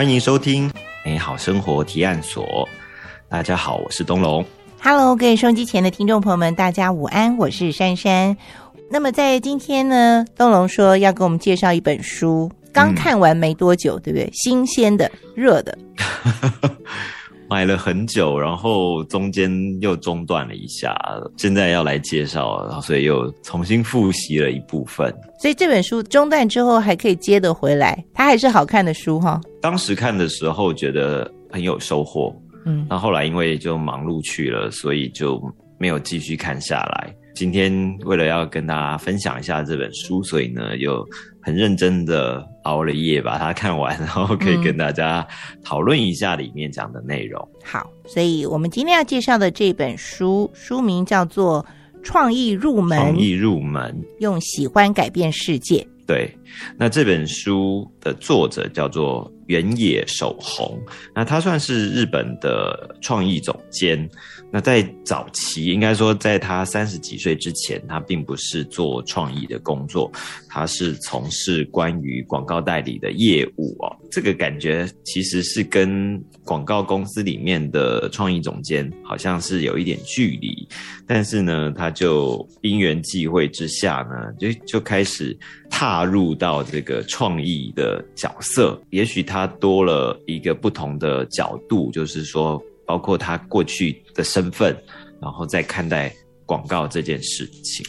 欢迎收听美好生活提案所。大家好，我是东龙。Hello，各位收音机前的听众朋友们，大家午安，我是珊珊。那么在今天呢，东龙说要给我们介绍一本书，刚看完没多久，对不对？新鲜的、热的。买了很久，然后中间又中断了一下，现在要来介绍，所以又重新复习了一部分。所以这本书中断之后还可以接得回来，它还是好看的书哈。当时看的时候觉得很有收获，嗯，那后来因为就忙碌去了，所以就没有继续看下来。今天为了要跟大家分享一下这本书，所以呢又。很认真的熬了夜把它看完，然后可以跟大家讨论一下里面讲的内容。好，所以我们今天要介绍的这本书，书名叫做《创意入门》，创意入门，用喜欢改变世界。对，那这本书的作者叫做原野守宏，那他算是日本的创意总监。那在早期，应该说，在他三十几岁之前，他并不是做创意的工作，他是从事关于广告代理的业务哦。这个感觉其实是跟广告公司里面的创意总监好像是有一点距离，但是呢，他就因缘际会之下呢，就就开始踏入到这个创意的角色。也许他多了一个不同的角度，就是说。包括他过去的身份，然后再看待广告这件事情，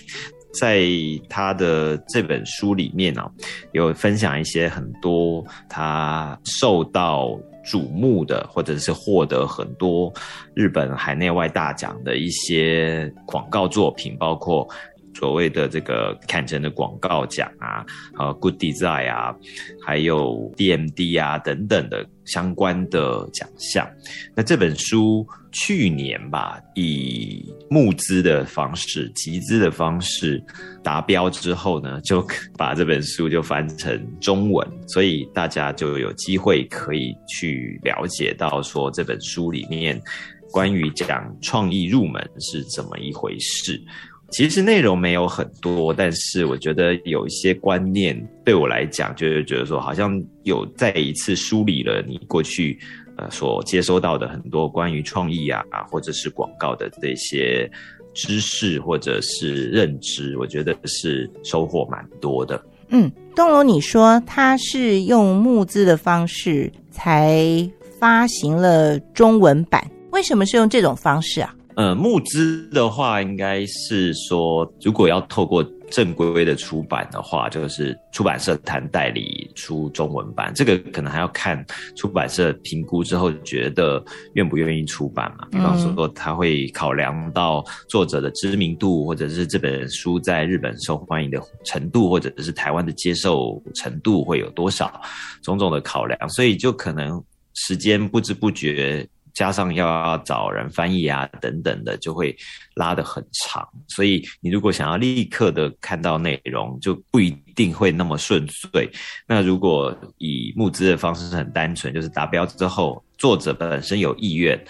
在他的这本书里面呢，有分享一些很多他受到瞩目的，或者是获得很多日本海内外大奖的一些广告作品，包括。所谓的这个坎城的广告奖啊，呃，Good Design 啊，还有 DMD 啊等等的相关的奖项。那这本书去年吧，以募资的方式、集资的方式达标之后呢，就把这本书就翻成中文，所以大家就有机会可以去了解到说这本书里面关于讲创意入门是怎么一回事。其实内容没有很多，但是我觉得有一些观念对我来讲，就是觉得说好像有再一次梳理了你过去呃所接收到的很多关于创意啊，或者是广告的这些知识或者是认知，我觉得是收获蛮多的。嗯，东龙，你说他是用募资的方式才发行了中文版，为什么是用这种方式啊？呃，募资的话，应该是说，如果要透过正规的出版的话，就是出版社谈代理出中文版，这个可能还要看出版社评估之后，觉得愿不愿意出版嘛。比方说，他会考量到作者的知名度，或者是这本书在日本受欢迎的程度，或者是台湾的接受程度会有多少，种种的考量，所以就可能时间不知不觉。加上要找人翻译啊等等的，就会拉得很长。所以你如果想要立刻的看到内容，就不一定会那么顺遂。那如果以募资的方式是很单纯，就是达标之后，作者本身有意愿，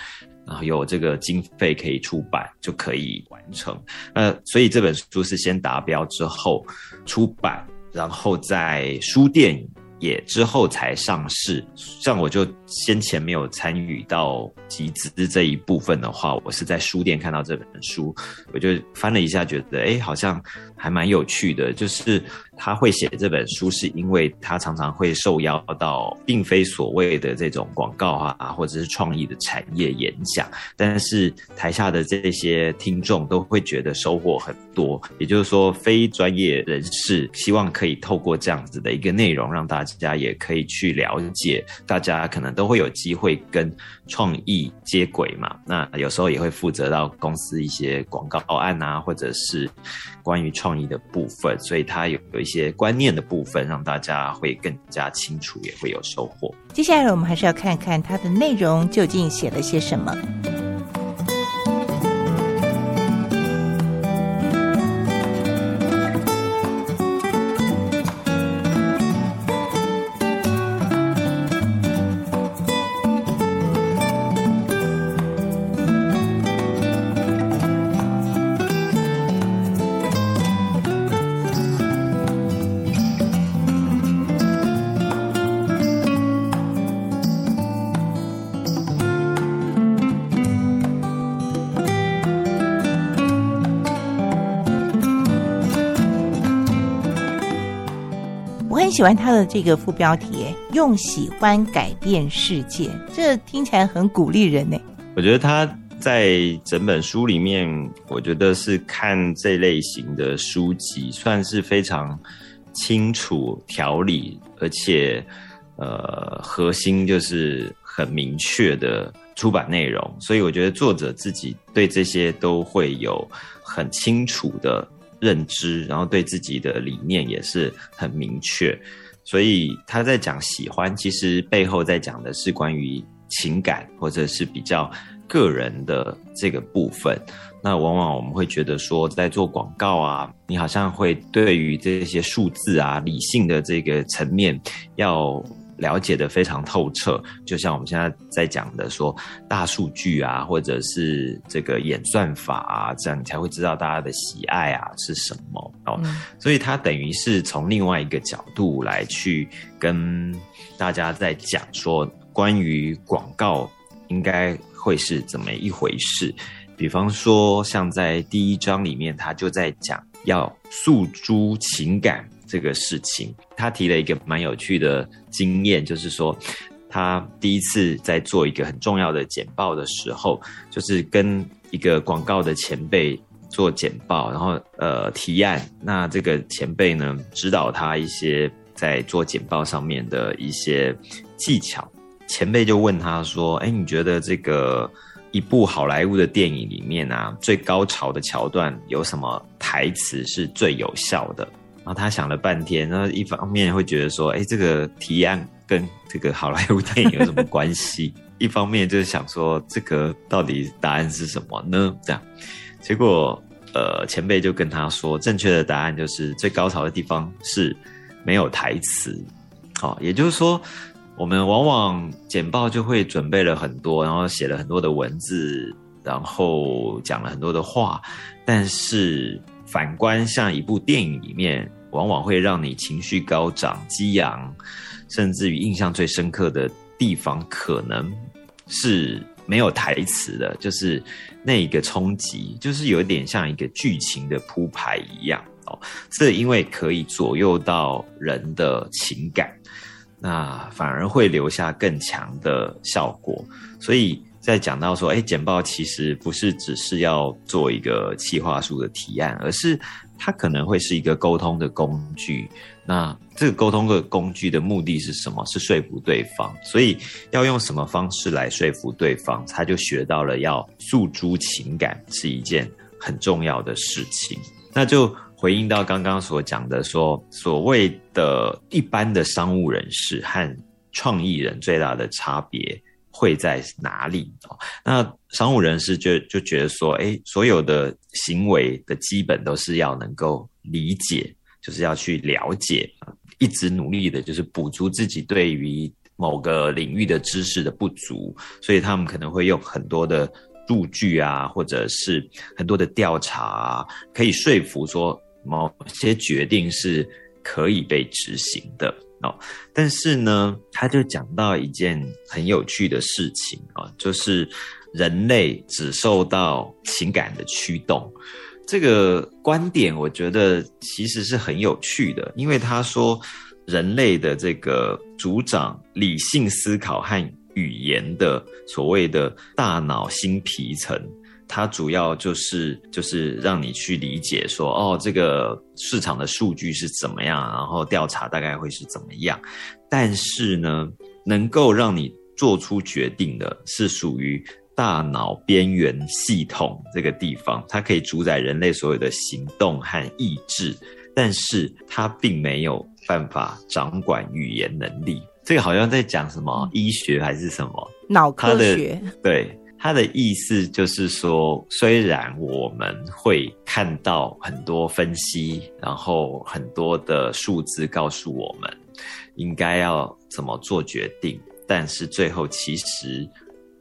然后有这个经费可以出版，就可以完成。那所以这本书是先达标之后出版，然后在书店。也之后才上市，像我就先前没有参与到集资这一部分的话，我是在书店看到这本书，我就翻了一下，觉得哎，好像还蛮有趣的，就是。他会写这本书，是因为他常常会受邀到并非所谓的这种广告啊，或者是创意的产业演讲，但是台下的这些听众都会觉得收获很多。也就是说，非专业人士希望可以透过这样子的一个内容，让大家也可以去了解，大家可能都会有机会跟创意接轨嘛。那有时候也会负责到公司一些广告案啊，或者是关于创意的部分，所以它有有一。些观念的部分，让大家会更加清楚，也会有收获。接下来，我们还是要看看它的内容究竟写了些什么。喜欢他的这个副标题，用喜欢改变世界，这听起来很鼓励人呢。我觉得他在整本书里面，我觉得是看这类型的书籍，算是非常清楚条理，而且呃，核心就是很明确的出版内容。所以我觉得作者自己对这些都会有很清楚的认知，然后对自己的理念也是很明确。所以他在讲喜欢，其实背后在讲的是关于。情感或者是比较个人的这个部分，那往往我们会觉得说，在做广告啊，你好像会对于这些数字啊、理性的这个层面要了解的非常透彻。就像我们现在在讲的说，大数据啊，或者是这个演算法啊，这样你才会知道大家的喜爱啊是什么哦。所以它等于是从另外一个角度来去跟大家在讲说。关于广告应该会是怎么一回事？比方说，像在第一章里面，他就在讲要诉诸情感这个事情。他提了一个蛮有趣的经验，就是说，他第一次在做一个很重要的简报的时候，就是跟一个广告的前辈做简报，然后呃提案。那这个前辈呢，指导他一些在做简报上面的一些技巧。前辈就问他说：“哎，你觉得这个一部好莱坞的电影里面啊，最高潮的桥段有什么台词是最有效的？”然后他想了半天，然后一方面会觉得说：“哎，这个提案跟这个好莱坞电影有什么关系？” 一方面就是想说：“这个到底答案是什么呢？”这样，结果呃，前辈就跟他说：“正确的答案就是最高潮的地方是没有台词。”好，也就是说。我们往往简报就会准备了很多，然后写了很多的文字，然后讲了很多的话。但是反观像一部电影里面，往往会让你情绪高涨、激昂，甚至于印象最深刻的地方，可能是没有台词的，就是那一个冲击，就是有点像一个剧情的铺排一样哦。这因为可以左右到人的情感。那反而会留下更强的效果，所以在讲到说，哎，简报其实不是只是要做一个企划书的提案，而是它可能会是一个沟通的工具。那这个沟通的工具的目的是什么？是说服对方。所以要用什么方式来说服对方，他就学到了要诉诸情感是一件很重要的事情。那就。回应到刚刚所讲的，说所谓的一般的商务人士和创意人最大的差别会在哪里？哦，那商务人士就就觉得说，哎，所有的行为的基本都是要能够理解，就是要去了解，一直努力的就是补足自己对于某个领域的知识的不足，所以他们可能会用很多的数据啊，或者是很多的调查啊，可以说服说。某些决定是可以被执行的哦，但是呢，他就讲到一件很有趣的事情啊，就是人类只受到情感的驱动。这个观点，我觉得其实是很有趣的，因为他说人类的这个主掌理性思考和语言的所谓的大脑新皮层。它主要就是就是让你去理解说，哦，这个市场的数据是怎么样，然后调查大概会是怎么样。但是呢，能够让你做出决定的是属于大脑边缘系统这个地方，它可以主宰人类所有的行动和意志，但是它并没有办法掌管语言能力。这个好像在讲什么医学还是什么脑科学？对。他的意思就是说，虽然我们会看到很多分析，然后很多的数字告诉我们应该要怎么做决定，但是最后其实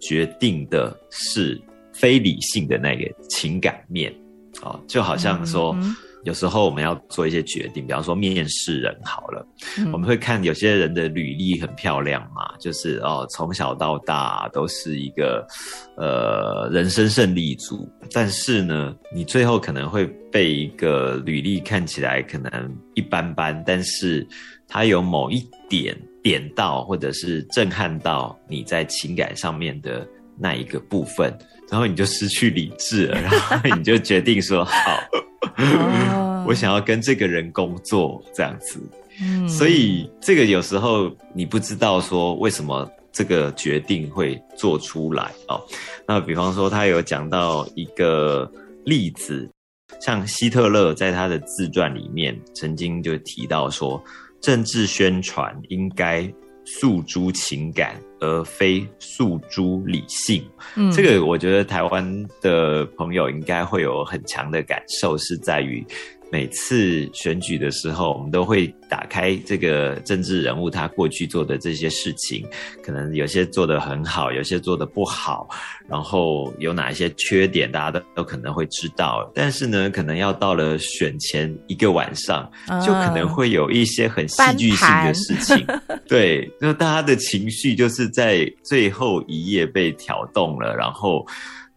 决定的是非理性的那个情感面。哦，就好像说有时候我们要做一些决定，比方说面试人好了，嗯。我们会看有些人的履历很漂亮嘛，就是哦从小到大都是一个呃人生胜利组，但是呢，你最后可能会被一个履历看起来可能一般般，但是它有某一点点到或者是震撼到你在情感上面的那一个部分，然后你就失去理智了，然后你就决定说好。哦我想要跟这个人工作，这样子，嗯所以这个有时候你不知道说为什么这个决定会做出来哦。那比方说，他有讲到一个例子，像希特勒在他的自传里面曾经就提到说，政治宣传应该诉诸情感，而非诉诸理性。嗯这个我觉得台湾的朋友应该会有很强的感受，是在于每次选举的时候，我们都会打开这个政治人物他过去做的这些事情，可能有些做得很好，有些做得不好，然后有哪一些缺点，大家都都可能会知道。但是呢，可能要到了选前一个晚上，就可能会有一些很戏剧性的事情。对，就大家的情绪就是在最后一页被挑动了，然后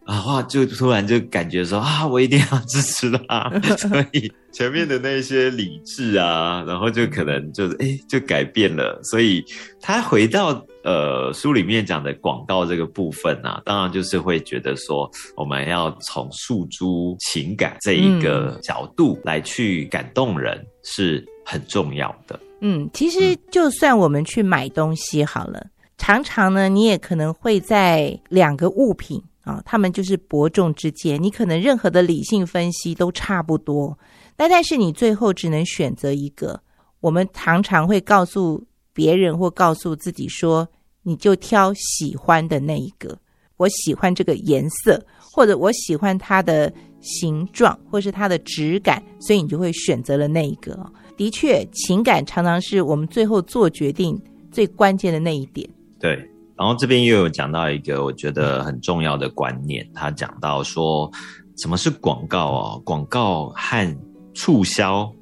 啊哇，就突然就感觉说啊，我一定要支持他，所以前面的那些理智啊，然后就可能就是哎就改变了，所以他回到呃书里面讲的广告这个部分啊，当然就是会觉得说我们要从诉诸情感这一个角度来去感动人是很重要的。嗯，其实就算我们去买东西好了，常常呢，你也可能会在两个物品啊，他们就是伯仲之间，你可能任何的理性分析都差不多，但但是你最后只能选择一个。我们常常会告诉别人或告诉自己说，你就挑喜欢的那一个。我喜欢这个颜色，或者我喜欢它的形状，或是它的质感，所以你就会选择了那一个。的确，情感常常是我们最后做决定最关键的那一点。对，然后这边又有讲到一个我觉得很重要的观念，他讲到说什么是广告哦？广告和促销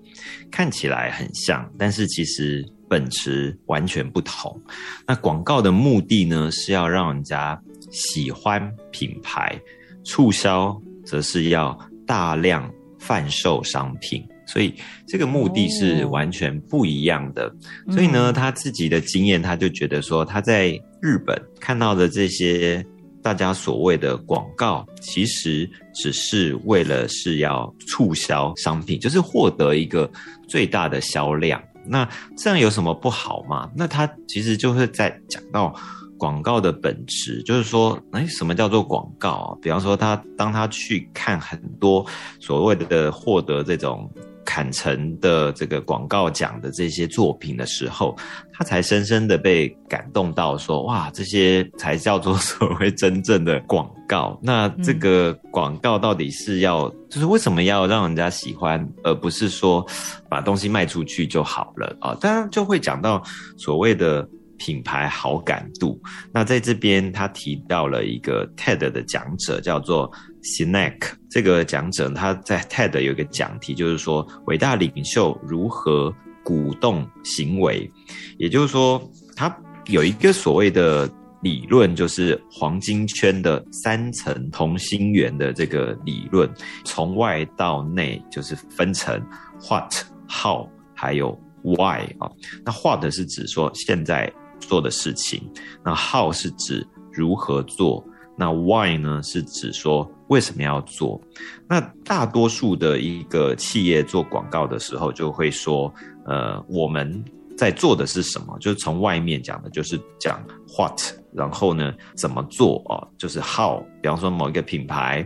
看起来很像，但是其实本质完全不同。那广告的目的呢，是要让人家喜欢品牌，促销则是要大量贩售商品。所以这个目的是完全不一样的。所以呢，他自己的经验，他就觉得说，他在日本看到的这些大家所谓的广告，其实只是为了是要促销商品，就是获得一个最大的销量。那这样有什么不好吗？那他其实就是在讲到。广告的本质就是说，哎，什么叫做广告啊？比方说他，当他去看很多所谓的获得这种坎城的这个广告奖的这些作品的时候，他才深深的被感动到，说哇，这些才叫做所谓真正的广告。那这个广告到底是要，就是为什么要让人家喜欢，而不是说把东西卖出去就好了啊？当然就会讲到所谓的。品牌好感度，那在这边他提到了一个 TED 的讲者，叫做 Sinek。这个讲者他在 TED 有一个讲题，就是说伟大领袖如何鼓动行为。也就是说，他有一个所谓的理论，就是黄金圈的三层同心圆的这个理论，从外到内就是分成 What、How 还有 Why 啊。那 What 是指说现在。做的事情，那 how 是指如何做，那 why 呢是指说为什么要做。那大多数的一个企业做广告的时候，就会说，呃，我们在做的是什么？就是从外面讲的，就是讲 what，然后呢怎么做哦，就是 how。比方说某一个品牌，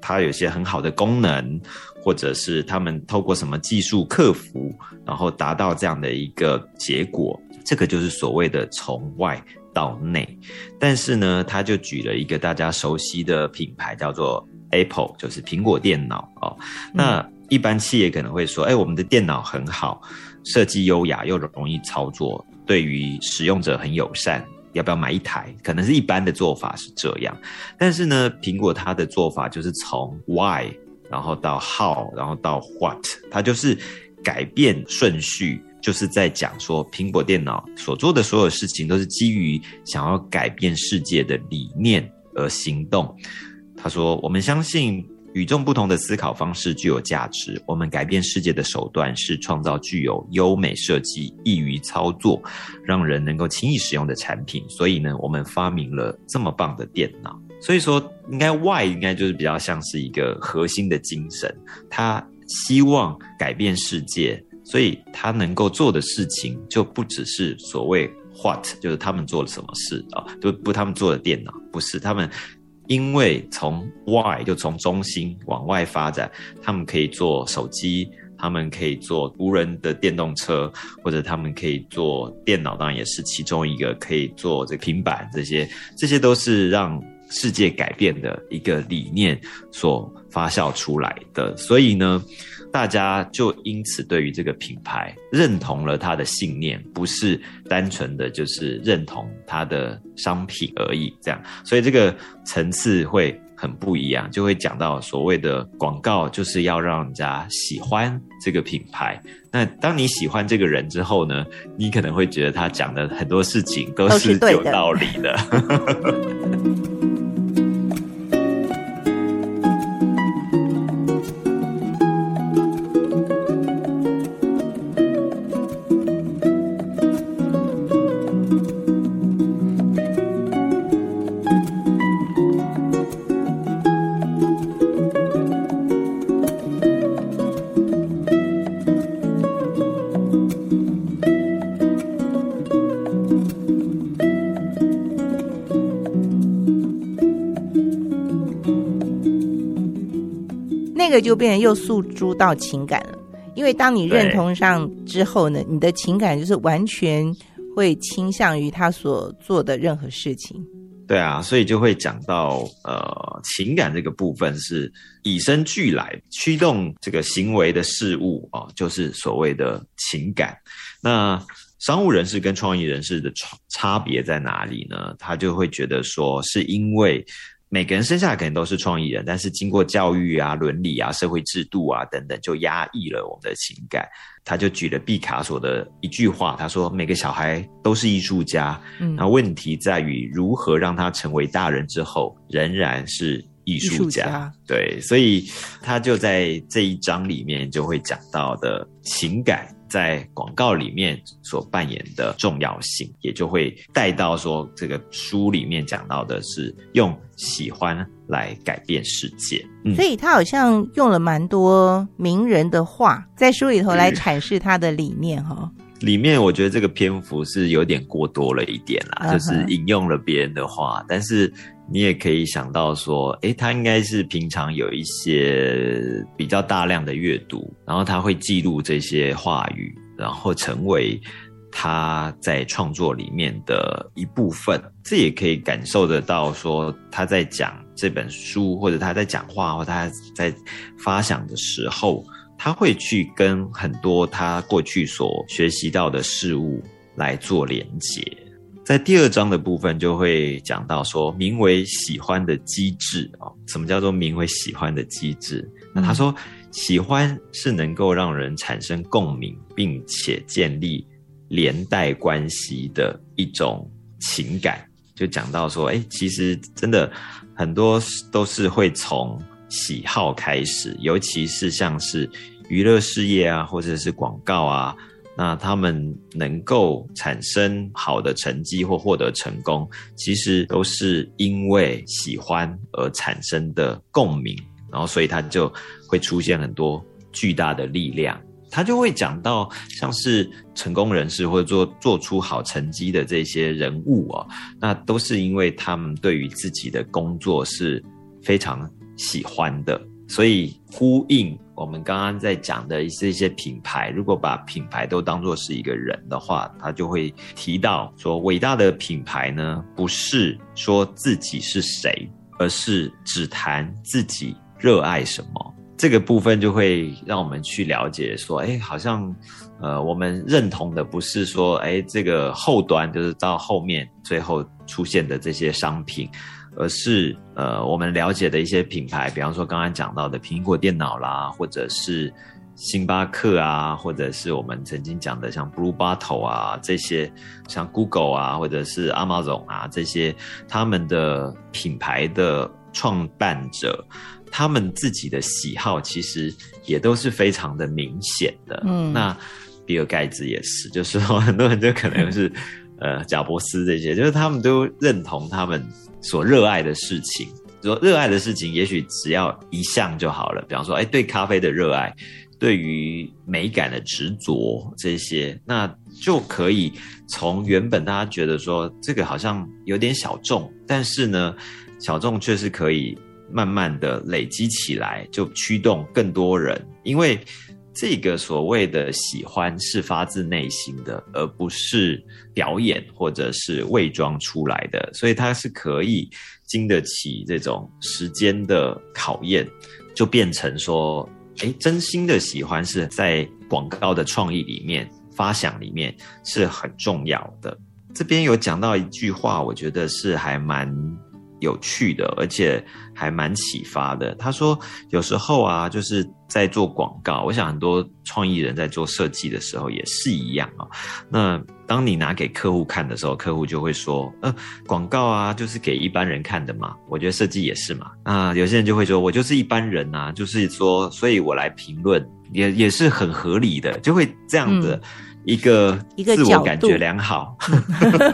它有些很好的功能，或者是他们透过什么技术克服，然后达到这样的一个结果。这个就是所谓的从外到内，但是呢，他就举了一个大家熟悉的品牌，叫做 Apple，就是苹果电脑哦。那一般企业可能会说，哎，我们的电脑很好，设计优雅又容易操作，对于使用者很友善，要不要买一台？可能是一般的做法是这样，但是呢，苹果它的做法就是从 Why 然后到 how，然后到 what，它就是改变顺序，就是在讲说苹果电脑所做的所有事情都是基于想要改变世界的理念而行动。他说：“我们相信。”与众不同的思考方式具有价值。我们改变世界的手段是创造具有优美设计、易于操作、让人能够轻易使用的产品。所以呢，我们发明了这么棒的电脑。所以说，应该 “why” 应该就是比较像是一个核心的精神。他希望改变世界，所以他能够做的事情就不只是所谓 What，就是他们做了什么事啊？就不他们做的电脑，不是他们。因为从外就从中心往外发展，他们可以做手机，他们可以做无人的电动车，或者他们可以做电脑，当然也是其中一个可以做这平板，这些这些都是让世界改变的一个理念所发酵出来的。所以呢。大家就因此对于这个品牌认同了他的信念，不是单纯的就是认同他的商品而已。这样，所以这个层次会很不一样，就会讲到所谓的广告就是要让人家喜欢这个品牌。那当你喜欢这个人之后呢，你可能会觉得他讲的很多事情都是有道理的。就变成又诉诸到情感了，因为当你认同上之后呢，你的情感就是完全会倾向于他所做的任何事情。对啊，所以就会讲到呃，情感这个部分是以生俱来驱动这个行为的事物啊，就是所谓的情感。那商务人士跟创意人士的差差别在哪里呢？他就会觉得说，是因为。每个人生下来可能都是创意人，但是经过教育啊、伦理啊、社会制度啊等等，就压抑了我们的情感。他就举了毕卡索的一句话，他说：“每个小孩都是艺术家，那问题在于如何让他成为大人之后仍然是艺术家。”对，所以他就在这一章里面就会讲到的情感。在广告里面所扮演的重要性，也就会带到说，这个书里面讲到的是用喜欢来改变世界。所以他好像用了蛮多名人的话，在书里头来阐释他的理念哈。里面我觉得这个篇幅是有点过多了一点啦，就是引用了别人的话，但是。你也可以想到说，诶，他应该是平常有一些比较大量的阅读，然后他会记录这些话语，然后成为他在创作里面的一部分。这也可以感受得到，说他在讲这本书，或者他在讲话，或他在发想的时候，他会去跟很多他过去所学习到的事物来做连接。在第二章的部分就会讲到说，名为喜欢的机制啊，什么叫做名为喜欢的机制？那他说，喜欢是能够让人产生共鸣，并且建立连带关系的一种情感。就讲到说，哎，其实真的很多都是会从喜好开始，尤其是像是娱乐事业啊，或者是广告啊。那他们能够产生好的成绩或获得成功，其实都是因为喜欢而产生的共鸣，然后所以他就会出现很多巨大的力量。他就会讲到像是成功人士或者做做出好成绩的这些人物哦，那都是因为他们对于自己的工作是非常喜欢的。所以呼应我们刚刚在讲的一些一些品牌，如果把品牌都当作是一个人的话，他就会提到说，伟大的品牌呢，不是说自己是谁，而是只谈自己热爱什么。这个部分就会让我们去了解说，哎，好像呃，我们认同的不是说，哎，这个后端就是到后面最后出现的这些商品。而是呃我们了解的一些品牌，比方说刚刚讲到的苹果电脑啦，或者是星巴克啊，或者是我们曾经讲的像 Blue Bottle 啊这些，像 Google 啊，或者是 Amazon 啊这些，他们的品牌的创办者。他们自己的喜好其实也都是非常的明显的。嗯，那比尔盖茨也是，就是说很多人就可能是 呃贾伯斯这些，就是他们都认同他们所热爱的事情。说热爱的事情，也许只要一项就好了。比方说，哎，对咖啡的热爱，对于美感的执着这些，那就可以从原本大家觉得说这个好像有点小众，但是呢，小众却是可以。慢慢的累积起来，就驱动更多人，因为这个所谓的喜欢是发自内心的，而不是表演或者是伪装出来的，所以它是可以经得起这种时间的考验，就变成说，哎，真心的喜欢是在广告的创意里面、发想里面是很重要的。这边有讲到一句话，我觉得是还蛮。有趣的，而且还蛮启发的。他说，有时候啊，就是在做广告，我想很多创意人在做设计的时候也是一样啊。那当你拿给客户看的时候，客户就会说：“呃，广告啊，就是给一般人看的嘛。”我觉得设计也是嘛。啊，有些人就会说：“我就是一般人呐，就是说，所以我来评论也也是很合理的，就会这样的。”一个一个自我感觉良好，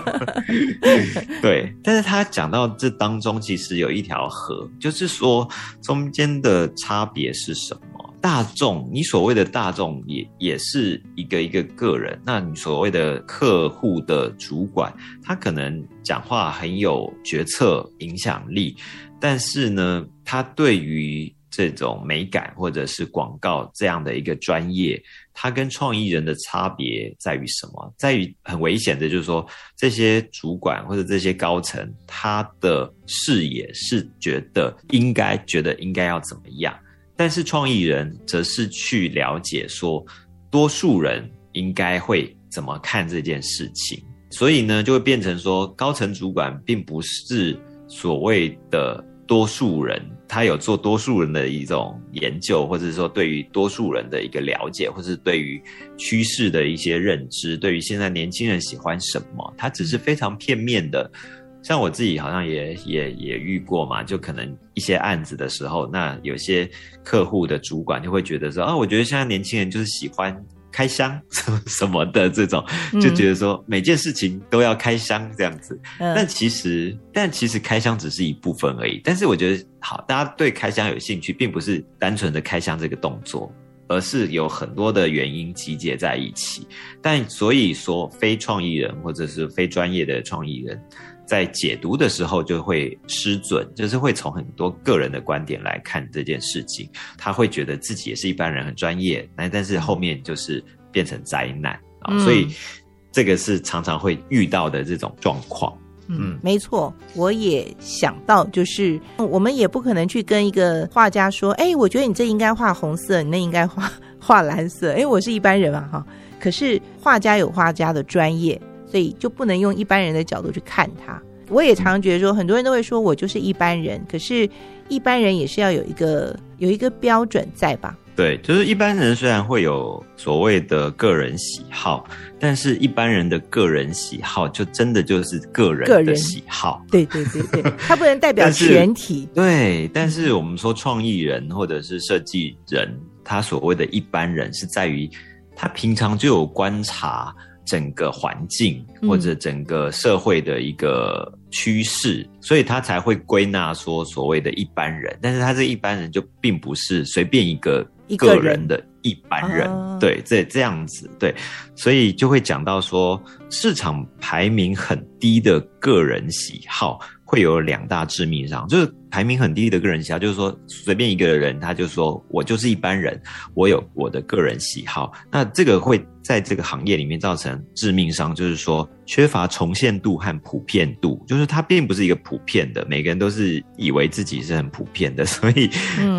对。但是他讲到这当中，其实有一条河，就是说中间的差别是什么？大众，你所谓的大众也也是一个一个个人，那你所谓的客户的主管，他可能讲话很有决策影响力，但是呢，他对于这种美感或者是广告这样的一个专业。他跟创意人的差别在于什么？在于很危险的，就是说这些主管或者这些高层，他的视野是觉得应该觉得应该要怎么样，但是创意人则是去了解说多数人应该会怎么看这件事情，所以呢，就会变成说高层主管并不是所谓的。多数人，他有做多数人的一种研究，或者说对于多数人的一个了解，或是对于趋势的一些认知，对于现在年轻人喜欢什么，他只是非常片面的。像我自己好像也也也遇过嘛，就可能一些案子的时候，那有些客户的主管就会觉得说，啊，我觉得现在年轻人就是喜欢。开箱 什么什么的这种，就觉得说每件事情都要开箱这样子。但其实，但其实开箱只是一部分而已。但是我觉得，好，大家对开箱有兴趣，并不是单纯的开箱这个动作，而是有很多的原因集结在一起。但所以说，非创意人或者是非专业的创意人。在解读的时候就会失准，就是会从很多个人的观点来看这件事情，他会觉得自己也是一般人，很专业，那但是后面就是变成灾难啊，所以这个是常常会遇到的这种状况。嗯，没错，我也想到，就是我们也不可能去跟一个画家说，哎，我觉得你这应该画红色，你那应该画 画蓝色，哎，我是一般人嘛，哈，可是画家有画家的专业。所以就不能用一般人的角度去看他。我也常常觉得说，很多人都会说我就是一般人，可是，一般人也是要有一个有一个标准在吧？对，就是一般人虽然会有所谓的个人喜好，但是一般人的个人喜好就真的就是个人的喜好。对对对对，他 不能代表全体。对，但是我们说创意人或者是设计人，他所谓的一般人是在于他平常就有观察。整个环境或者整个社会的一个趋势，所以他才会归纳说所谓的一般人。但是他这一般人就并不是随便一个个人的一般人，对，这这样子，对，所以就会讲到说市场排名很低的个人喜好。会有两大致命伤，就是排名很低的个人喜好，就是说随便一个人，他就说我就是一般人，我有我的个人喜好，那这个会在这个行业里面造成致命伤，就是说缺乏重现度和普遍度，就是它并不是一个普遍的，每个人都是以为自己是很普遍的，所以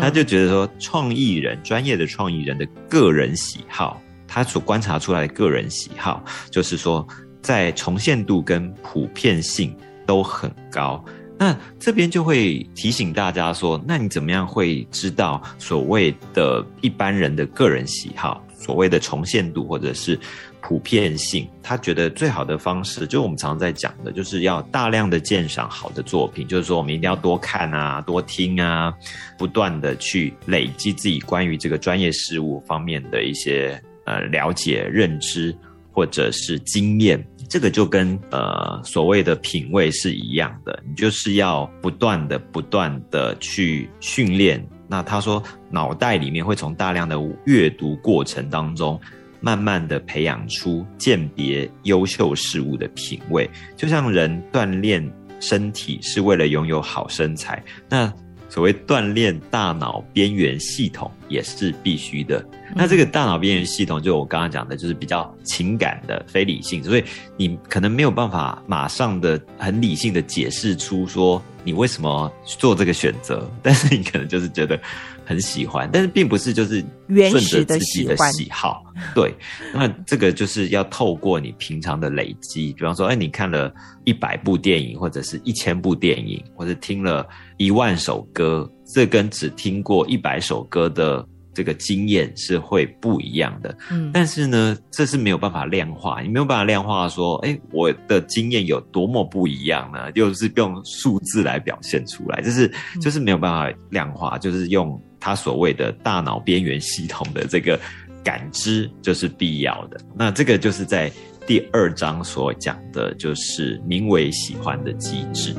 他就觉得说创意人专业的创意人的个人喜好，他所观察出来的个人喜好，就是说在重现度跟普遍性。都很高，那这边就会提醒大家说，那你怎么样会知道所谓的一般人的个人喜好，所谓的重现度或者是普遍性？他觉得最好的方式，就我们常在讲的，就是要大量的鉴赏好的作品，就是说我们一定要多看啊，多听啊，不断的去累积自己关于这个专业事物方面的一些呃了解、认知或者是经验。这个就跟呃所谓的品味是一样的，你就是要不断的、不断的去训练。那他说，脑袋里面会从大量的阅读过程当中，慢慢的培养出鉴别优秀事物的品味。就像人锻炼身体是为了拥有好身材，那。所谓锻炼大脑边缘系统也是必须的。那这个大脑边缘系统，就我刚刚讲的，就是比较情感的、非理性，所以你可能没有办法马上的很理性的解释出说你为什么做这个选择，但是你可能就是觉得很喜欢，但是并不是就是原始的喜的喜好。对，那这个就是要透过你平常的累积，比方说，哎，你看了一百部电影，或者是一千部电影，或者听了。一万首歌，这跟只听过一百首歌的这个经验是会不一样的。嗯，但是呢，这是没有办法量化，你没有办法量化说，哎，我的经验有多么不一样呢？就是用数字来表现出来，就是就是没有办法量化，就是用他所谓的大脑边缘系统的这个感知，就是必要的。那这个就是在第二章所讲的，就是名为喜欢的机制。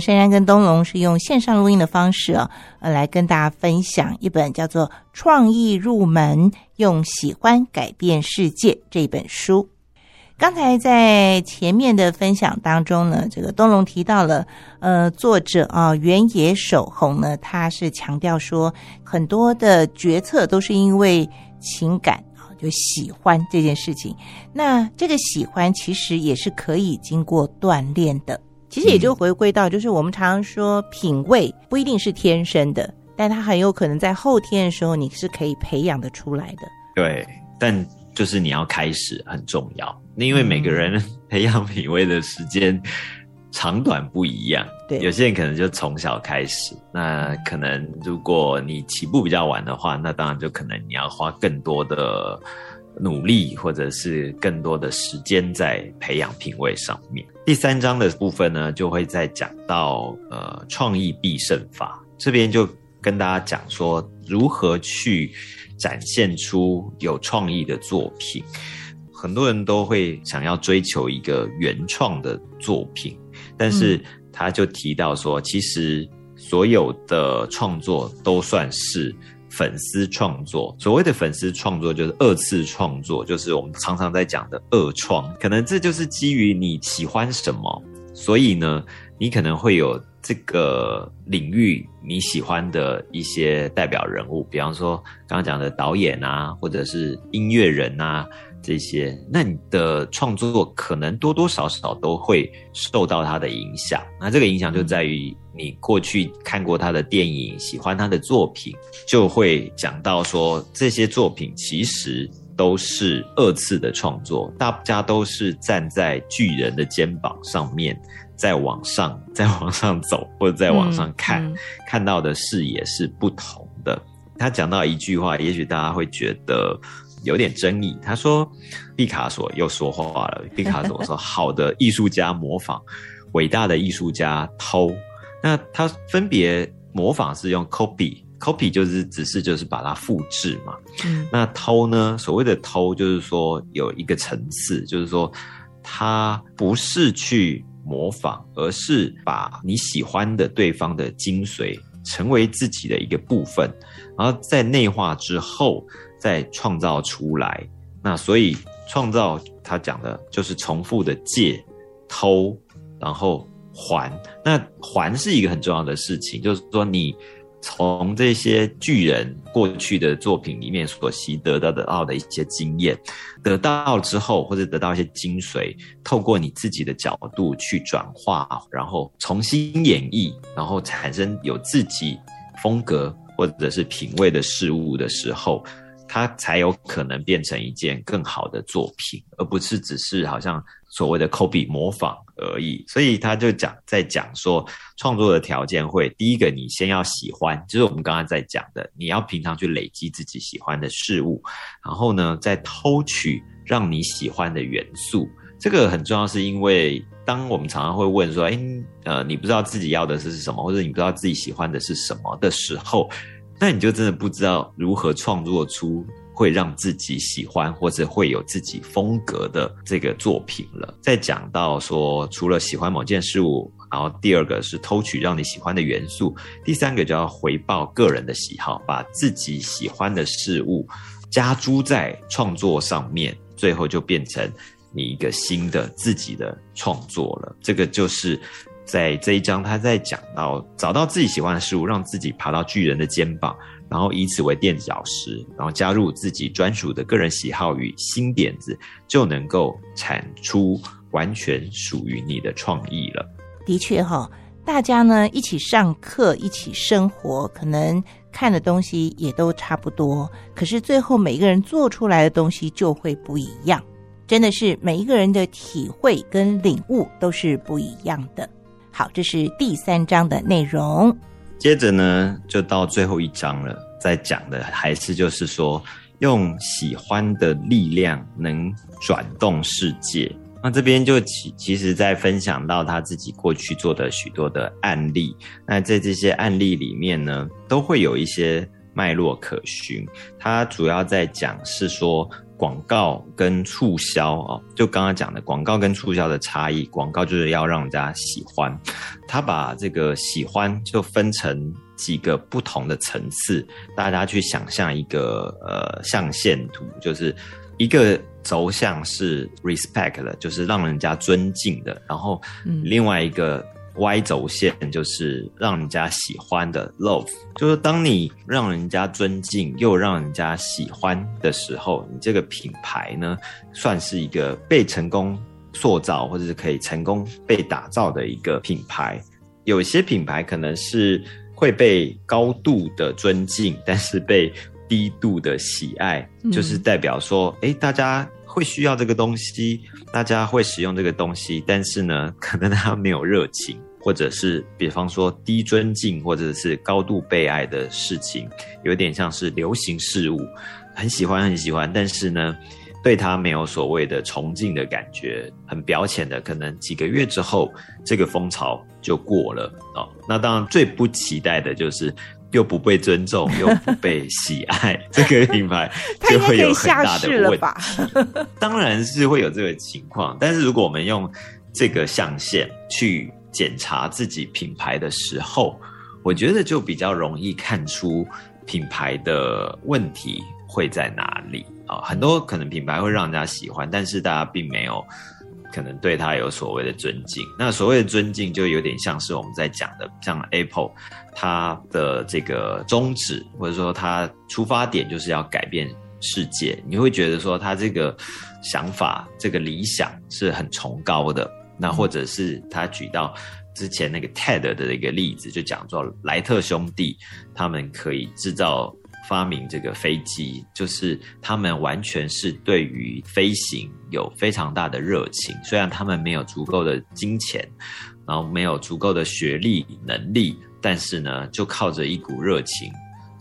珊珊跟东龙是用线上录音的方式啊，呃，来跟大家分享一本叫做《创意入门：用喜欢改变世界》这本书。刚才在前面的分享当中呢，这个东龙提到了，呃，作者啊，原野守宏呢，他是强调说，很多的决策都是因为情感啊，就喜欢这件事情。那这个喜欢其实也是可以经过锻炼的。其实也就回归到，就是我们常常说品味不一定是天生的，但它很有可能在后天的时候你是可以培养的出来的。对，但就是你要开始很重要，因为每个人培养品味的时间长短不一样。对，有些人可能就从小开始，那可能如果你起步比较晚的话，那当然就可能你要花更多的。努力，或者是更多的时间在培养品味上面。第三章的部分呢，就会再讲到呃创意必胜法，这边就跟大家讲说如何去展现出有创意的作品。很多人都会想要追求一个原创的作品，但是他就提到说，其实所有的创作都算是。粉丝创作，所谓的粉丝创作就是二次创作，就是我们常常在讲的二创。可能这就是基于你喜欢什么，所以呢，你可能会有这个领域你喜欢的一些代表人物，比方说刚刚讲的导演啊，或者是音乐人啊。这些，那你的创作可能多多少少都会受到他的影响。那这个影响就在于你过去看过他的电影，喜欢他的作品，就会讲到说这些作品其实都是二次的创作，大家都是站在巨人的肩膀上面，在往上，再往上走，或者再往上看，看到的视野是不同的。他讲到一句话，也许大家会觉得。有点争议。他说，毕卡索又说话了。毕卡索说：“好的艺术家模仿，伟大的艺术家偷。那他分别模仿是用 copy，copy 就是只是就是把它复制嘛。那偷呢？所谓的偷就是说有一个层次，就是说他不是去模仿，而是把你喜欢的对方的精髓成为自己的一个部分，然后在内化之后。”再创造出来，那所以创造他讲的就是重复的借、偷、然后还。那还是一个很重要的事情，就是说你从这些巨人过去的作品里面所习得到的到的一些经验，得到之后或者得到一些精髓，透过你自己的角度去转化，然后重新演绎，然后产生有自己风格或者是品味的事物的时候。它才有可能变成一件更好的作品，而不是只是好像所谓的抠笔模仿而已。所以他就讲在讲说，创作的条件会第一个，你先要喜欢，就是我们刚刚在讲的，你要平常去累积自己喜欢的事物，然后呢，再偷取让你喜欢的元素。这个很重要，是因为当我们常常会问说，哎，呃，你不知道自己要的是什么，或者你不知道自己喜欢的是什么的时候。那你就真的不知道如何创作出会让自己喜欢或者会有自己风格的这个作品了。再讲到说，除了喜欢某件事物，然后第二个是偷取让你喜欢的元素，第三个就要回报个人的喜好，把自己喜欢的事物加诸在创作上面，最后就变成你一个新的自己的创作了。这个就是。在这一章，他在讲到找到自己喜欢的事物，让自己爬到巨人的肩膀，然后以此为垫脚石，然后加入自己专属的个人喜好与新点子，就能够产出完全属于你的创意了。的确哈，大家呢一起上课，一起生活，可能看的东西也都差不多，可是最后每个人做出来的东西就会不一样。真的是每一个人的体会跟领悟都是不一样的。好，这是第三章的内容。接着呢，就到最后一章了，在讲的还是就是说，用喜欢的力量能转动世界。那这边就其其实在分享到他自己过去做的许多的案例。那在这些案例里面呢，都会有一些脉络可循。他主要在讲是说。广告跟促销啊，就刚刚讲的广告跟促销的差异。广告就是要让人家喜欢，他把这个喜欢就分成几个不同的层次，大家去想象一个呃象限图，就是一个轴向是 respect 的，就是让人家尊敬的，然后另外一个。Y 轴线就是让人家喜欢的 love，就是当你让人家尊敬又让人家喜欢的时候，你这个品牌呢，算是一个被成功塑造或者是可以成功被打造的一个品牌。有些品牌可能是会被高度的尊敬，但是被低度的喜爱，就是代表说，哎，大家会需要这个东西，大家会使用这个东西，但是呢，可能他没有热情。或者是比方说低尊敬或者是高度被爱的事情，有点像是流行事物，很喜欢很喜欢，但是呢，对他没有所谓的崇敬的感觉，很表浅的，可能几个月之后，这个风潮就过了哦。那当然最不期待的就是又不被尊重又不被 喜爱，这个品牌 就会有很大的问题。当然是会有这个情况，但是如果我们用这个象限去。检查自己品牌的时候，我觉得就比较容易看出品牌的问题会在哪里啊。很多可能品牌会让人家喜欢，但是大家并没有可能对他有所谓的尊敬。那所谓的尊敬，就有点像是我们在讲的，像 Apple，它的这个宗旨或者说它出发点就是要改变世界。你会觉得说，他这个想法、这个理想是很崇高的。那或者是他举到之前那个 TED 的一个例子，就讲说莱特兄弟他们可以制造发明这个飞机，就是他们完全是对于飞行有非常大的热情。虽然他们没有足够的金钱，然后没有足够的学历能力，但是呢，就靠着一股热情。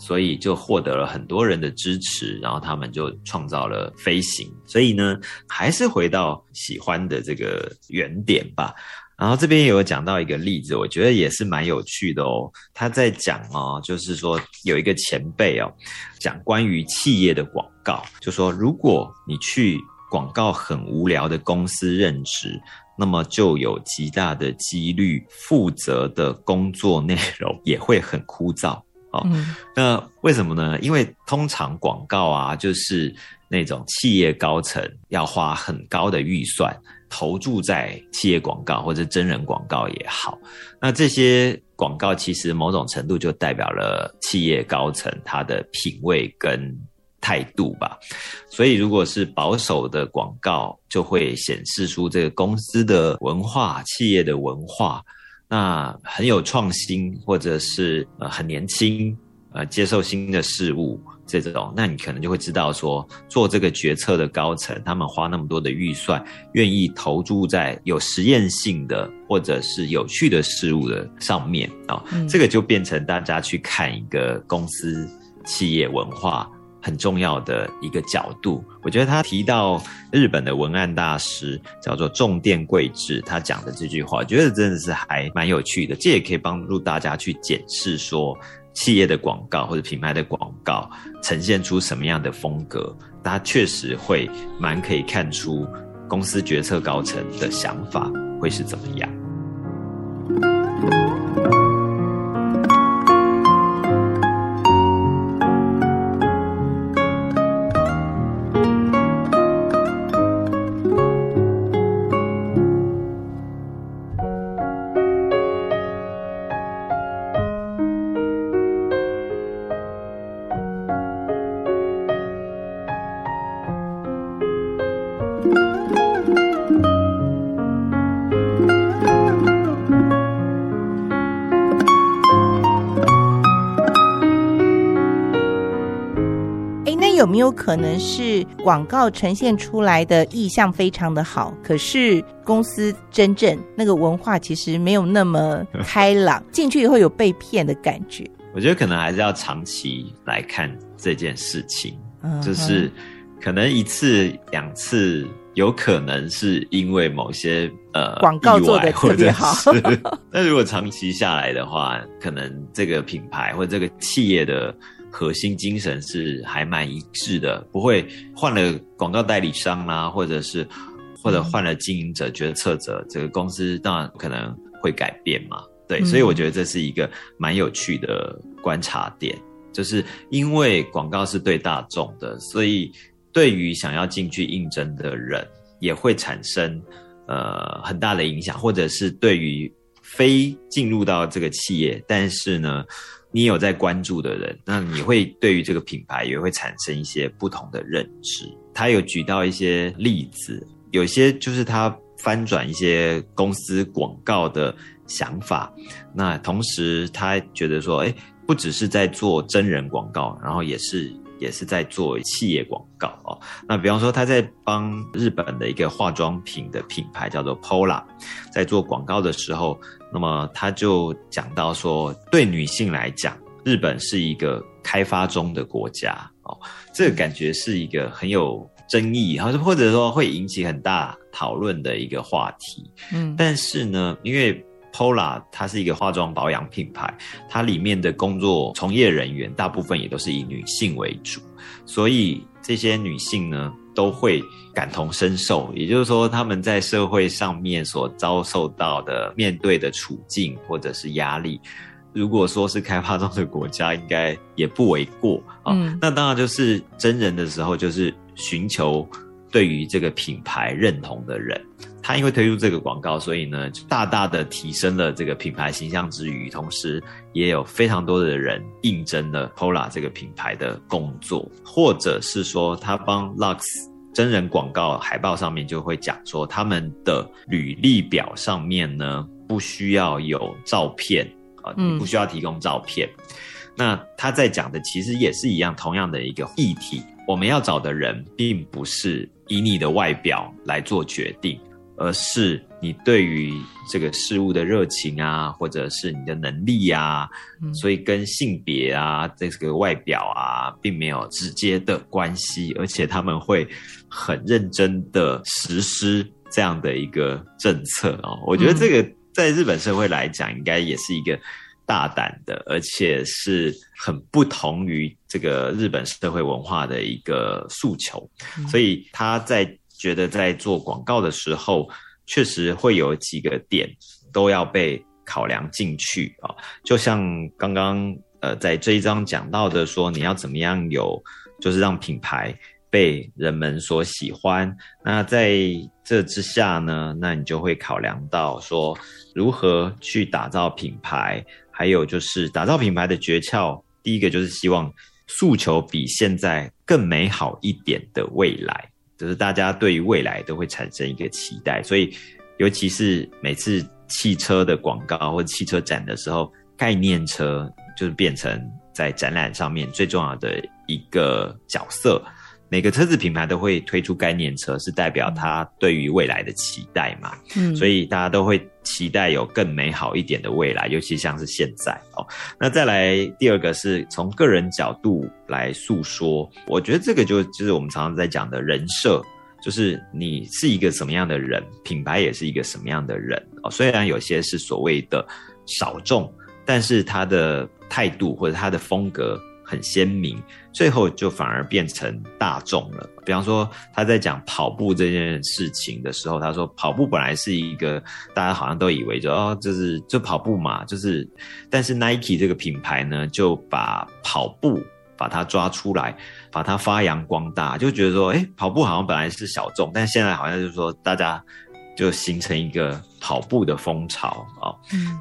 所以就获得了很多人的支持，然后他们就创造了飞行。所以呢，还是回到喜欢的这个原点吧。然后这边也有讲到一个例子，我觉得也是蛮有趣的哦。他在讲哦，就是说有一个前辈哦，讲关于企业的广告，就说如果你去广告很无聊的公司任职，那么就有极大的几率负责的工作内容也会很枯燥。哦，那为什么呢？因为通常广告啊，就是那种企业高层要花很高的预算投注在企业广告或者真人广告也好，那这些广告其实某种程度就代表了企业高层他的品味跟态度吧。所以如果是保守的广告，就会显示出这个公司的文化、企业的文化，那很有创新，或者是呃很年轻，呃接受新的事物。这种，那你可能就会知道说，做这个决策的高层，他们花那么多的预算，愿意投注在有实验性的或者是有趣的事物的上面啊，这个就变成大家去看一个公司企业文化很重要的一个角度。我觉得他提到日本的文案大师叫做重电贵志，他讲的这句话，我觉得真的是还蛮有趣的，这也可以帮助大家去检视说。企业的广告或者品牌的广告呈现出什么样的风格，大家确实会蛮可以看出公司决策高层的想法会是怎么样。可能是广告呈现出来的意向非常的好，可是公司真正那个文化其实没有那么 开朗，进去以后有被骗的感觉？我觉得可能还是要长期来看这件事情，就是可能一次两次有可能是因为某些呃广告做的特别 好，但如果长期下来的话，可能这个品牌或者这个企业的。核心精神是还蛮一致的，不会换了广告代理商啦，或者是或者换了经营者、决策者，这个公司当然可能会改变嘛。对，所以我觉得这是一个蛮有趣的观察点，就是因为广告是对大众的，所以对于想要进去应征的人也会产生呃很大的影响，或者是对于非进入到这个企业，但是呢。你有在关注的人，那你会对于这个品牌也会产生一些不同的认知。他有举到一些例子，有些就是他翻转一些公司广告的想法。那同时他觉得说，哎，不只是在做真人广告，然后也是也是在做企业广告哦。那比方说他在帮日本的一个化妆品的品牌叫做 Pola，在做广告的时候。那么他就讲到说，对女性来讲，日本是一个开发中的国家哦，这个感觉是一个很有争议，或者或者说会引起很大讨论的一个话题。嗯，但是呢，因为 Pola 它是一个化妆保养品牌，它里面的工作从业人员大部分也都是以女性为主，所以这些女性呢。都会感同身受，也就是说，他们在社会上面所遭受到的、面对的处境或者是压力，如果说是开发中的国家，应该也不为过啊。那当然就是真人的时候，就是寻求对于这个品牌认同的人，他因为推出这个广告，所以呢，大大的提升了这个品牌形象之余，同时也有非常多的人应征了 Pola 这个品牌的工作，或者是说他帮 Lux。真人广告海报上面就会讲说，他们的履历表上面呢不需要有照片啊，你不需要提供照片。那他在讲的其实也是一样，同样的一个议题，我们要找的人并不是以你的外表来做决定。而是你对于这个事物的热情啊，或者是你的能力呀，所以跟性别啊，这个外表啊，并没有直接的关系，而且他们会很认真的实施这样的一个政策哦。我觉得这个在日本社会来讲，应该也是一个大胆的，而且是很不同于这个日本社会文化的一个诉求，所以他在。觉得在做广告的时候，确实会有几个点都要被考量进去啊。就像刚刚呃在这一章讲到的，说你要怎么样有，就是让品牌被人们所喜欢。那在这之下呢，那你就会考量到说如何去打造品牌，还有就是打造品牌的诀窍。第一个就是希望诉求比现在更美好一点的未来，就是大家对于未来都会产生一个期待。所以，尤其是每次汽车的广告或者汽车展的时候，概念车就是变成在展览上面最重要的一个角色。每个车子品牌都会推出概念车，是代表它对于未来的期待嘛？嗯，所以大家都会期待有更美好一点的未来，尤其像是现在哦。那再来第二个是从个人角度来诉说，我觉得这个就就是我们常常在讲的人设，就是你是一个什么样的人，品牌也是一个什么样的人哦。虽然有些是所谓的少众，但是他的态度或者他的风格。很鲜明，最后就反而变成大众了。比方说，他在讲跑步这件事情的时候，他说跑步本来是一个大家好像都以为就哦，就是就跑步嘛，就是，但是 Nike 这个品牌呢，就把跑步把它抓出来，把它发扬光大，就觉得说，哎，跑步好像本来是小众，但现在好像就是说大家。就形成一个跑步的风潮啊。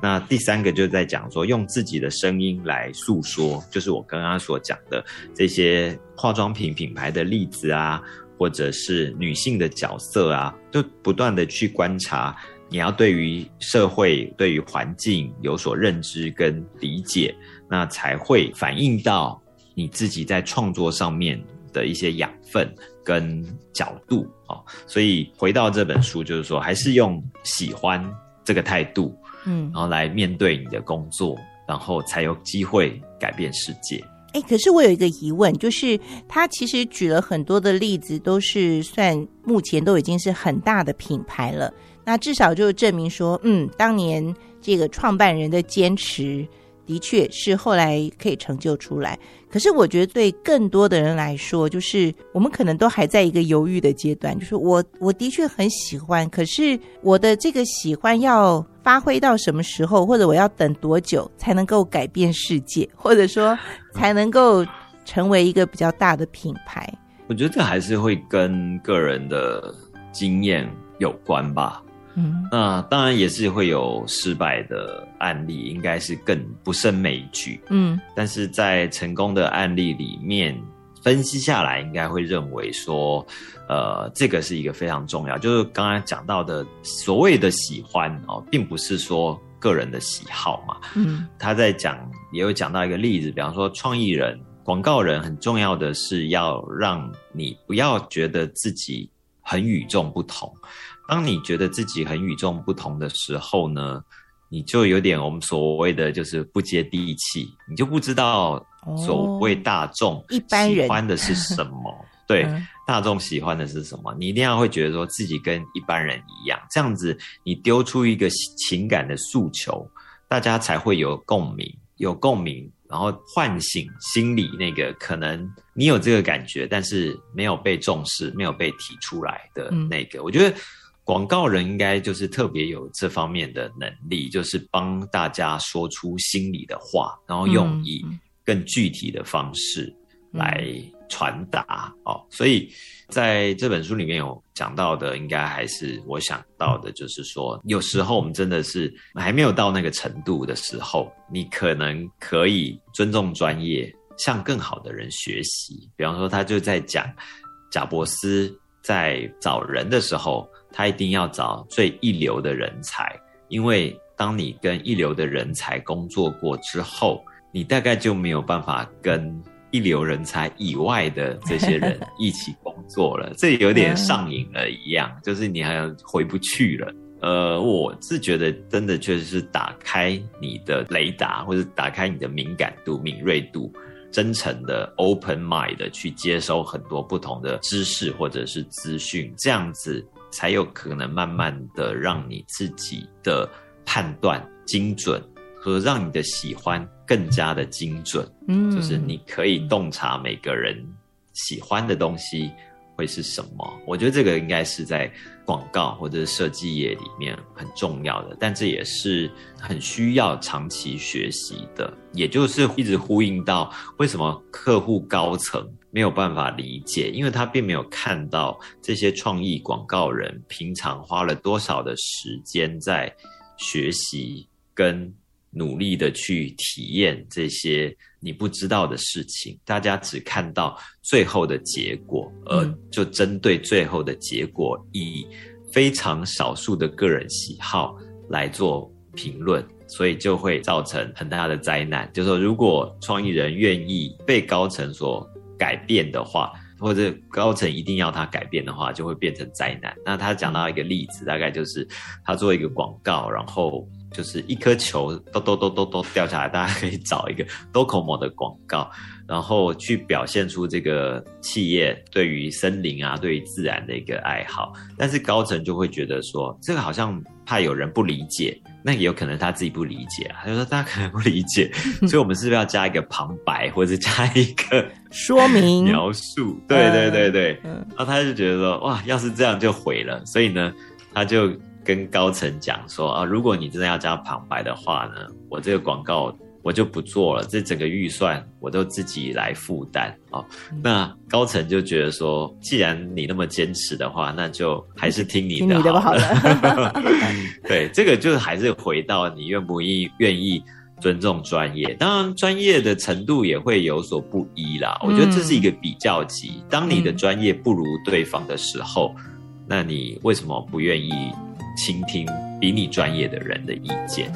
那第三个就在讲说，用自己的声音来诉说，就是我刚刚所讲的这些化妆品品牌的例子啊，或者是女性的角色啊，就不断的去观察。你要对于社会、对于环境有所认知跟理解，那才会反映到你自己在创作上面的一些养分。跟角度啊，所以回到这本书，就是说，还是用喜欢这个态度，嗯，然后来面对你的工作，然后才有机会改变世界。哎，可是我有一个疑问，就是他其实举了很多的例子，都是算目前都已经是很大的品牌了，那至少就证明说，嗯，当年这个创办人的坚持。的确是后来可以成就出来，可是我觉得对更多的人来说，就是我们可能都还在一个犹豫的阶段。就是我我的确很喜欢，可是我的这个喜欢要发挥到什么时候，或者我要等多久才能够改变世界，或者说 才能够成为一个比较大的品牌？我觉得这还是会跟个人的经验有关吧。嗯，那当然也是会有失败的案例，应该是更不胜枚举。嗯，但是在成功的案例里面分析下来，应该会认为说，呃，这个是一个非常重要，就是刚刚讲到的所谓的喜欢哦，并不是说个人的喜好嘛。嗯，他在讲也有讲到一个例子，比方说创意人、广告人，很重要的是要让你不要觉得自己很与众不同。当你觉得自己很与众不同的时候呢，你就有点我们所谓的就是不接地气，你就不知道所谓大众一般人喜欢的是什么。对，大众喜欢的是什么？你一定要会觉得说自己跟一般人一样，这样子你丢出一个情感的诉求，大家才会有共鸣，有共鸣，然后唤醒心里那个可能你有这个感觉，但是没有被重视、没有被提出来的那个。我觉得。广告人应该就是特别有这方面的能力，就是帮大家说出心里的话，然后用以更具体的方式来传达哦。所以在这本书里面有讲到的，应该还是我想到的，就是说，有时候我们真的是还没有到那个程度的时候，你可能可以尊重专业，向更好的人学习。比方说，他就在讲贾伯斯在找人的时候。他一定要找最一流的人才，因为当你跟一流的人才工作过之后，你大概就没有办法跟一流人才以外的这些人 一起工作了。这有点上瘾了一样，就是你好像回不去了。呃，我是觉得真的确实是打开你的雷达，或者打开你的敏感度、敏锐度，真诚的 open mind 的去接收很多不同的知识或者是资讯，这样子。才有可能慢慢的让你自己的判断精准，和让你的喜欢更加的精准。嗯，就是你可以洞察每个人喜欢的东西，会是什么？我觉得这个应该是在广告或者设计业里面很重要的，但这也是很需要长期学习的。也就是一直呼应到为什么客户高层没有办法理解，因为他并没有看到这些创意广告人平常花了多少的时间在学习跟努力的去体验这些。你不知道的事情，大家只看到最后的结果，而就针对最后的结果，以非常少数的个人喜好来做评论，所以就会造成很大的灾难。就是说，如果创意人愿意被高层所改变的话，或者高层一定要他改变的话，就会变成灾难。那他讲到一个例子，大概就是他做一个广告，然后。就是一颗球都都都都都掉下来，大家可以找一个 Docomo 的广告，然后去表现出这个企业对于森林啊、对于自然的一个爱好。但是高层就会觉得说，这个好像怕有人不理解，那也有可能他自己不理解，他就说大家可能不理解，所以我们是不是要加一个旁白，或者加一个说明描述？对对对对，然后他就觉得说，哇，要是这样就毁了，所以呢，他就。跟高层讲说啊，如果你真的要加旁白的话呢，我这个广告我就不做了，这整个预算我都自己来负担哦。那高层就觉得说，既然你那么坚持的话，那就还是听你的好了。对，这个就是还是回到你愿不愿意愿意尊重专业，当然专业的程度也会有所不一啦。我觉得这是一个比较级，当你的专业不如对方的时候，那你为什么不愿意？倾听比你专业的人的意见。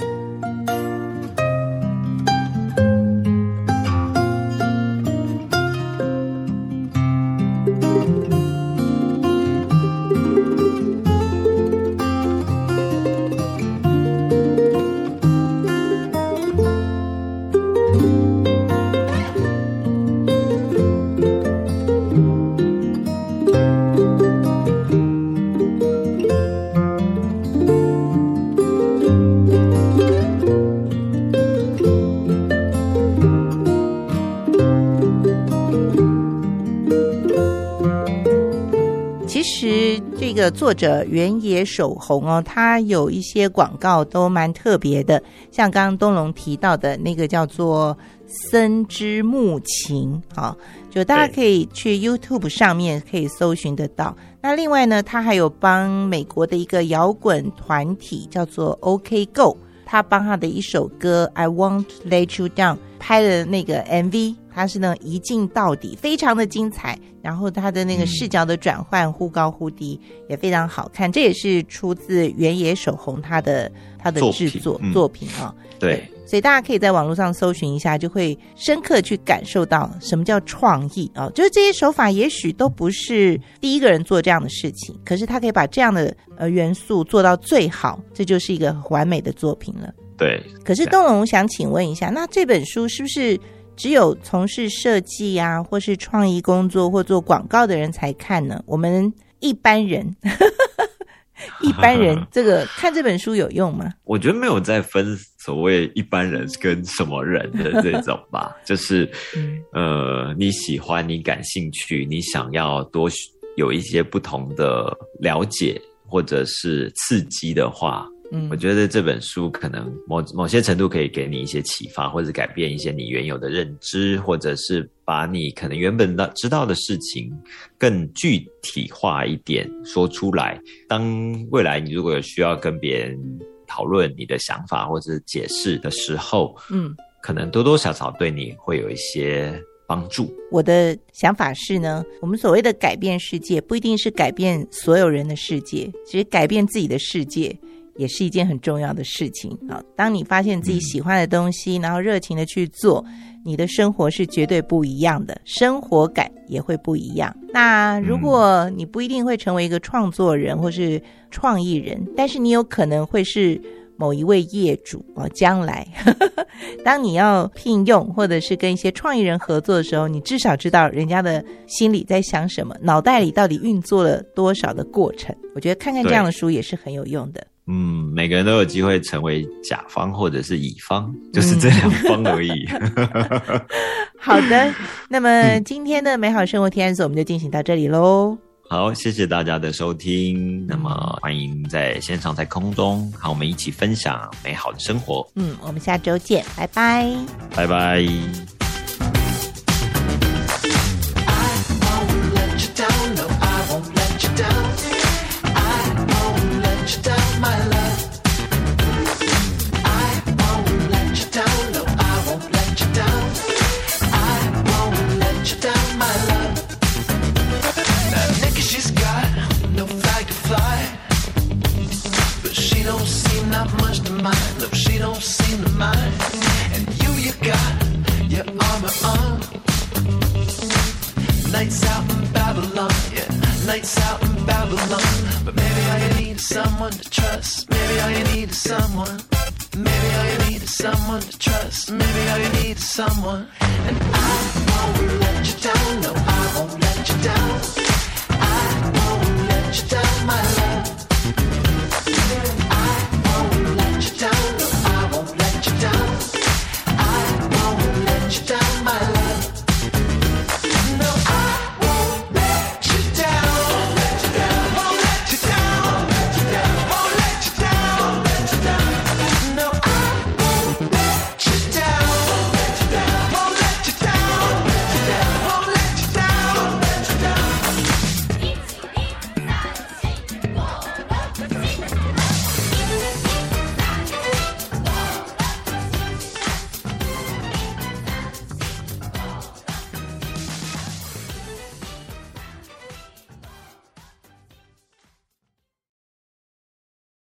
作者原野守宏哦，他有一些广告都蛮特别的，像刚刚东龙提到的那个叫做“森之木琴”啊，就大家可以去 YouTube 上面可以搜寻得到。那另外呢，他还有帮美国的一个摇滚团体叫做 OK Go，他帮他的一首歌《I Won't Let You Down》拍的那个 MV。他是呢一镜到底，非常的精彩。然后他的那个视角的转换忽高忽低也非常好看。这也是出自原野守宏他的他的制作作品啊。对，所以大家可以在网络上搜寻一下，就会深刻去感受到什么叫创意啊。就是这些手法也许都不是第一个人做这样的事情，可是他可以把这样的呃元素做到最好，这就是一个完美的作品了。对。可是东龙想请问一下，那这本书是不是？只有从事设计啊，或是创意工作或做广告的人才看呢。我们一般人，一般人这个看这本书有用吗？我觉得没有在分所谓一般人跟什么人的这种吧。就是呃，你喜欢，你感兴趣，你想要多有一些不同的了解或者是刺激的话。嗯，我觉得这本书可能某某些程度可以给你一些启发，或者改变一些你原有的认知，或者是把你可能原本的知道的事情更具体化一点说出来。当未来你如果有需要跟别人讨论你的想法或者解释的时候，嗯，可能多多少少对你会有一些帮助。我的想法是呢，我们所谓的改变世界，不一定是改变所有人的世界，其实改变自己的世界。也是一件很重要的事情啊！当你发现自己喜欢的东西，然后热情的去做，你的生活是绝对不一样的，生活感也会不一样。那如果你不一定会成为一个创作人或是创意人，但是你有可能会是某一位业主啊，将来 当你要聘用或者是跟一些创意人合作的时候，你至少知道人家的心里在想什么，脑袋里到底运作了多少的过程。我觉得看看这样的书也是很有用的。嗯，每个人都有机会成为甲方或者是乙方，就是这两方而已。好的，那么今天的美好生活提案所我们就进行到这里喽。好，谢谢大家的收听。那么欢迎在线上在空中和我们一起分享美好的生活。嗯，我们下周见，拜拜。拜拜。